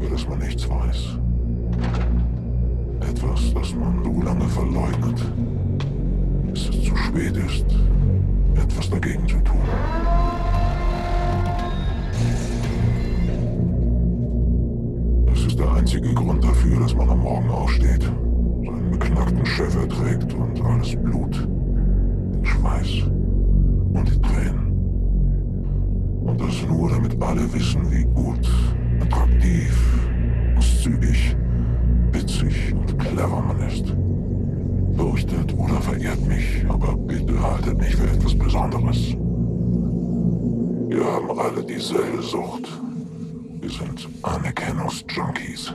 über das man nichts weiß. Etwas, das man so lange verleugnet, bis es zu spät ist, etwas dagegen zu tun. Das ist der einzige Grund dafür, dass man am Morgen aufsteht, seinen beknackten Chef erträgt und alles Blut, den Schweiß und die Tränen. Und das nur, damit alle wissen, wie gut, attraktiv, zügig, witzig und clever man ist. Fürchtet oder verehrt mich, aber bitte haltet mich für etwas Besonderes. Wir haben alle dieselbe Sucht. Wir sind Anerkennungsjunkies.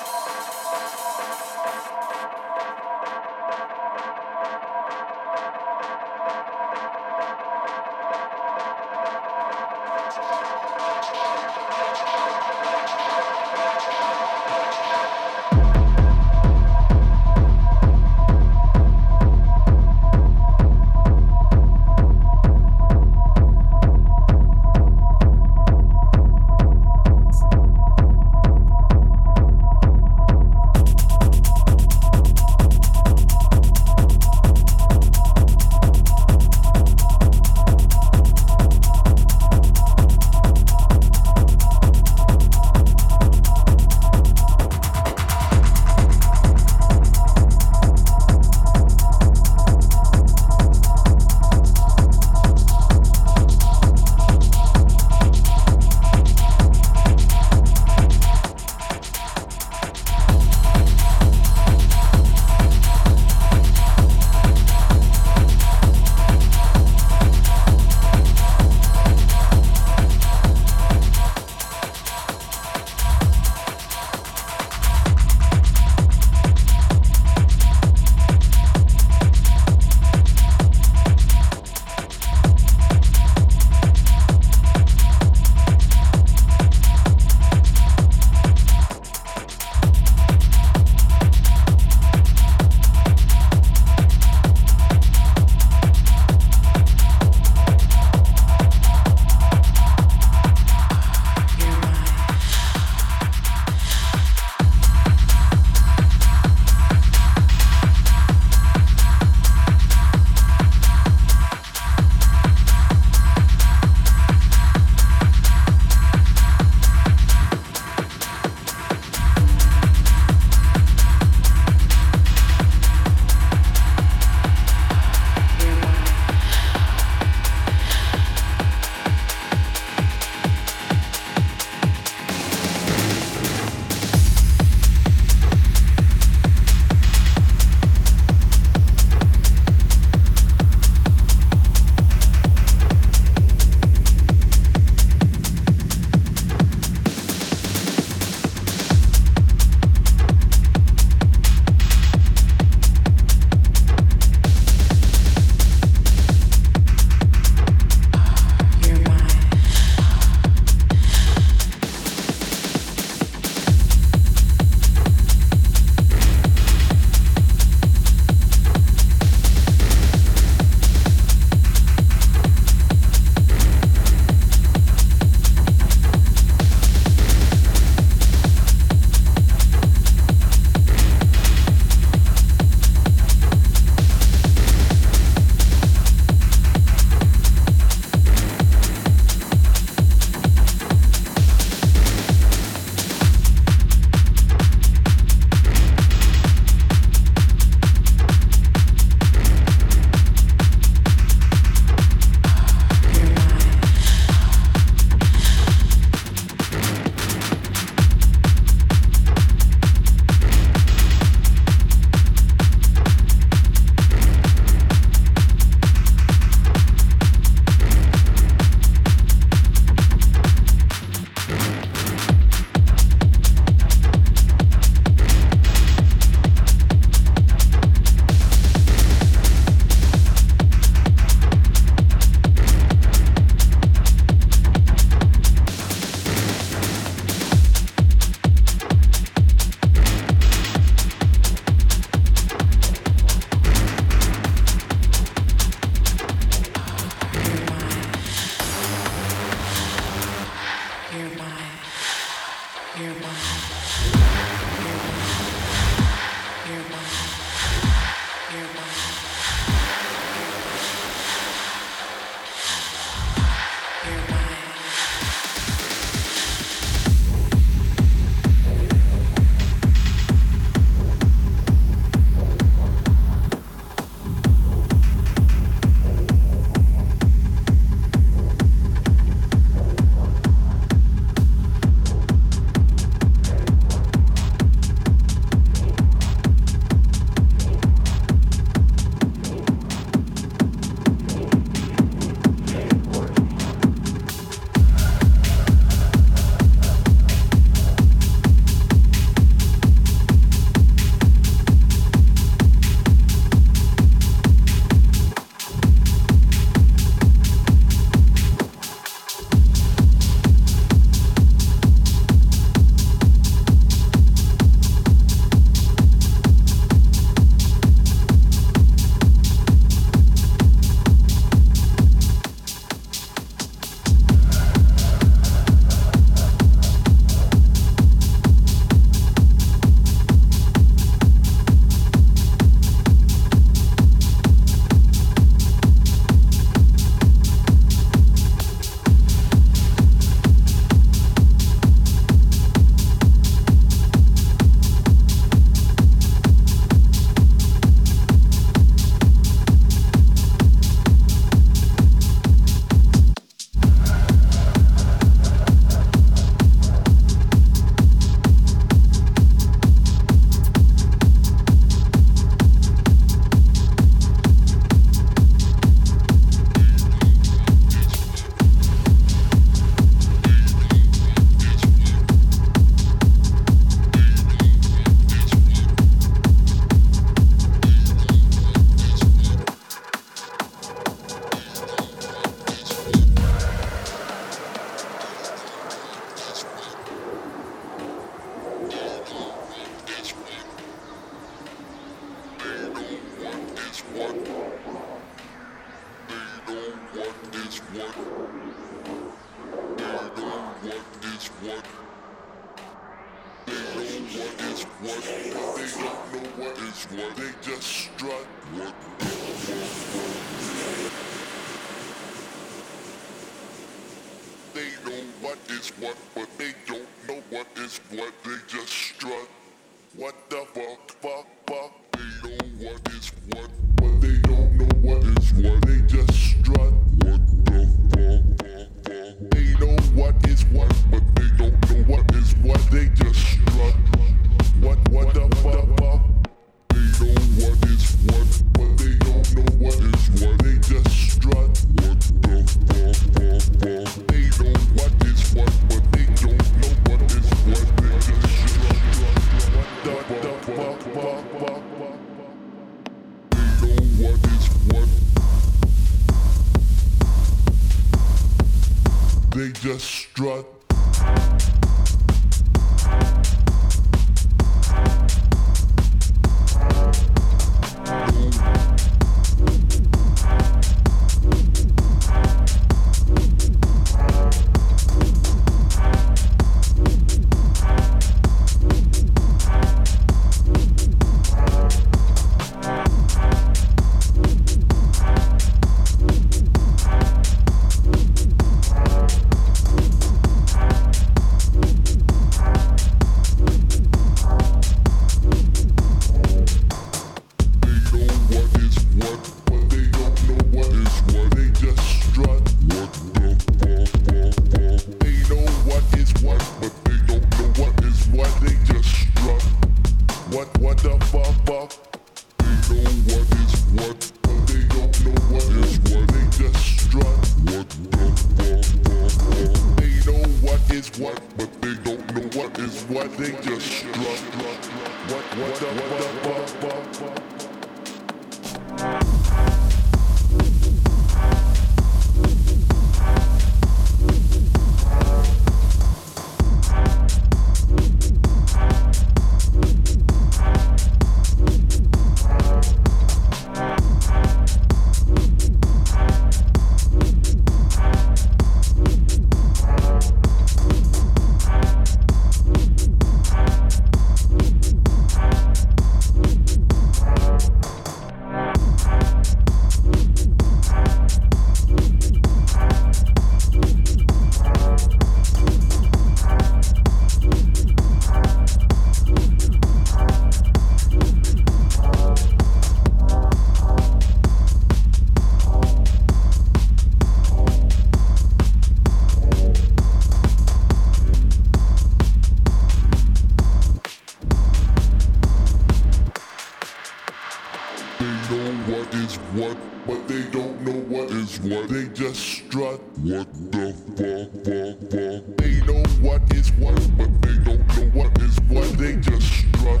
what is what, but they don't know what is what. They just strut. What the fuck, fuck, fuck. They know what is what, but they don't know what is what. They just strut.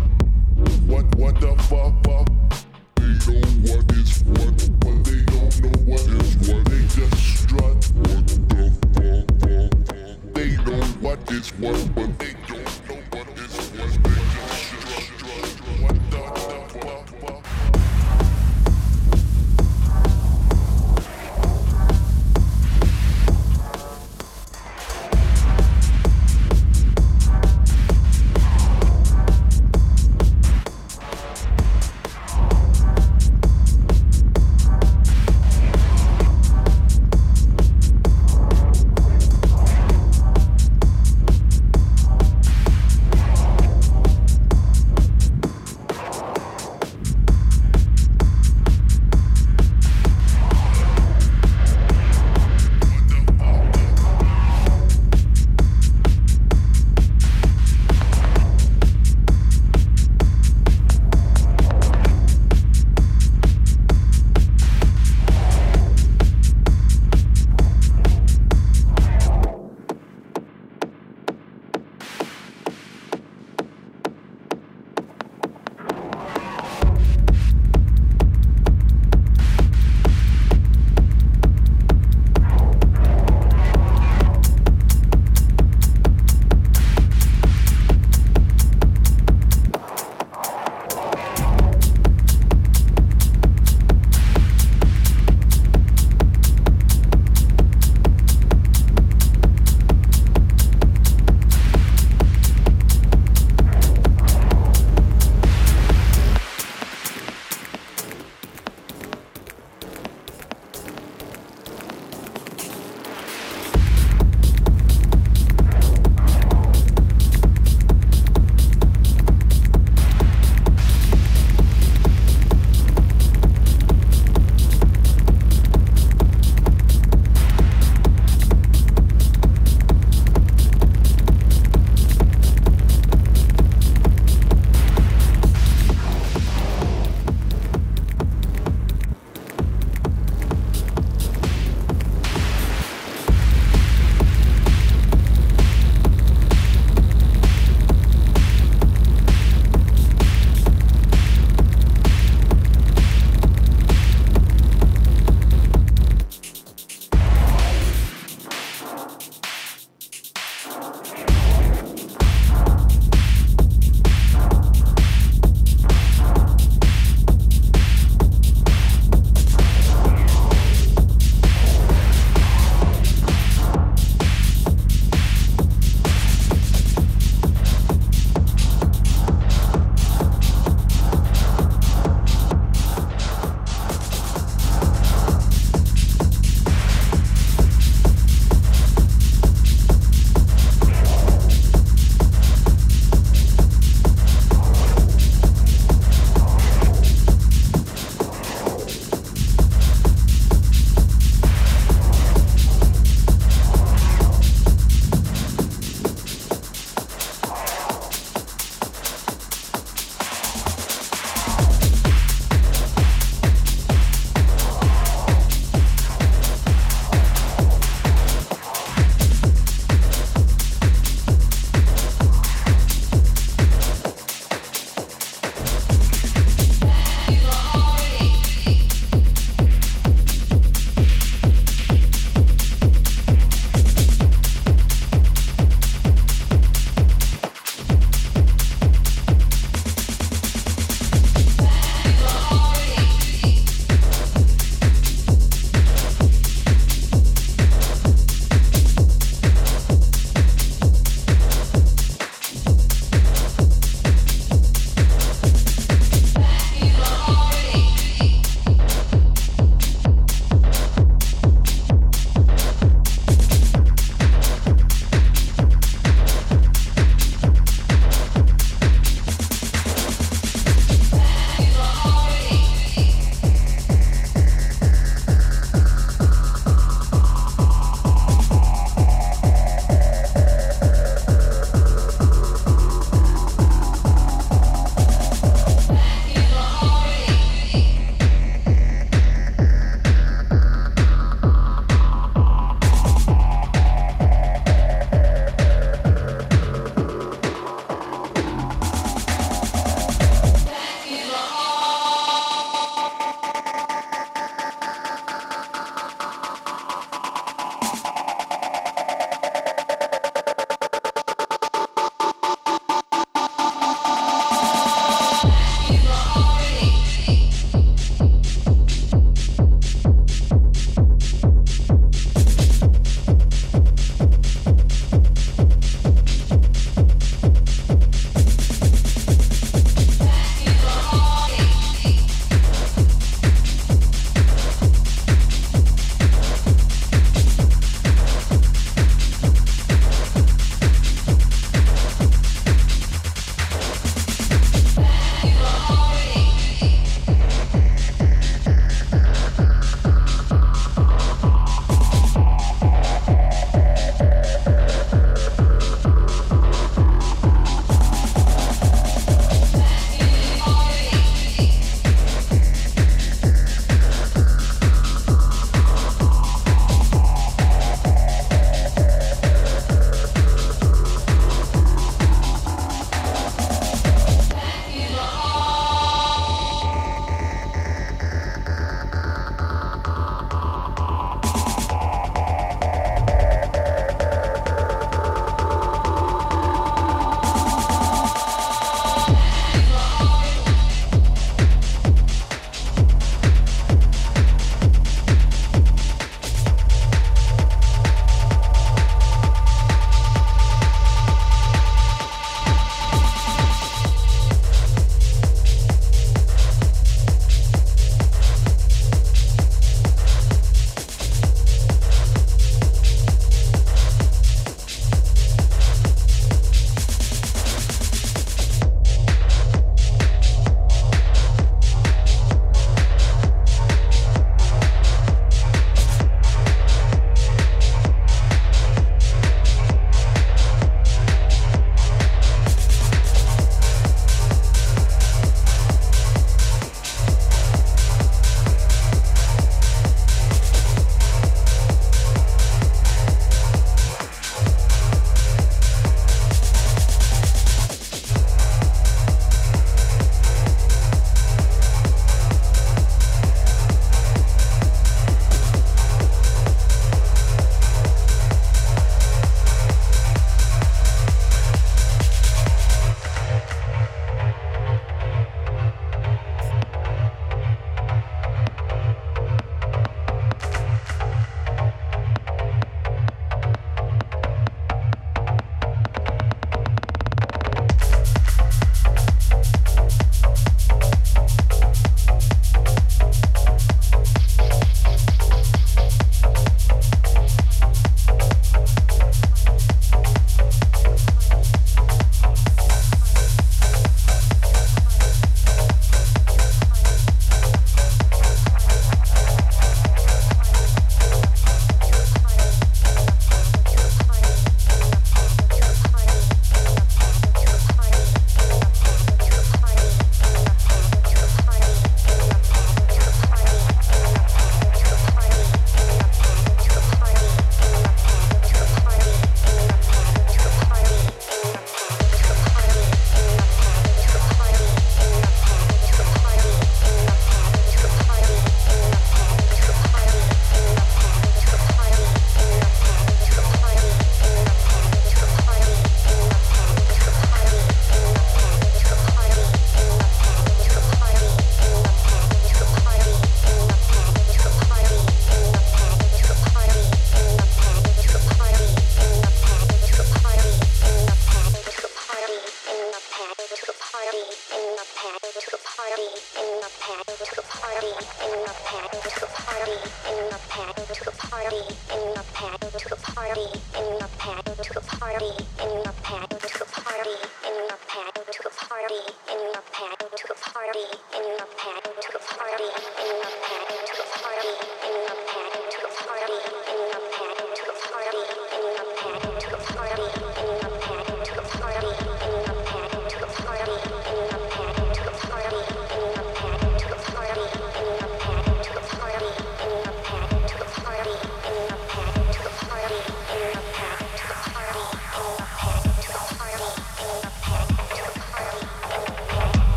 What, what the fuck, fuck. They know what is what, but they don't know what is what. They just strut. What the fuck, fuck, fuck. They know what is what, but they don't know what is what. They just strut. What the, the fuck.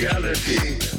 Reality.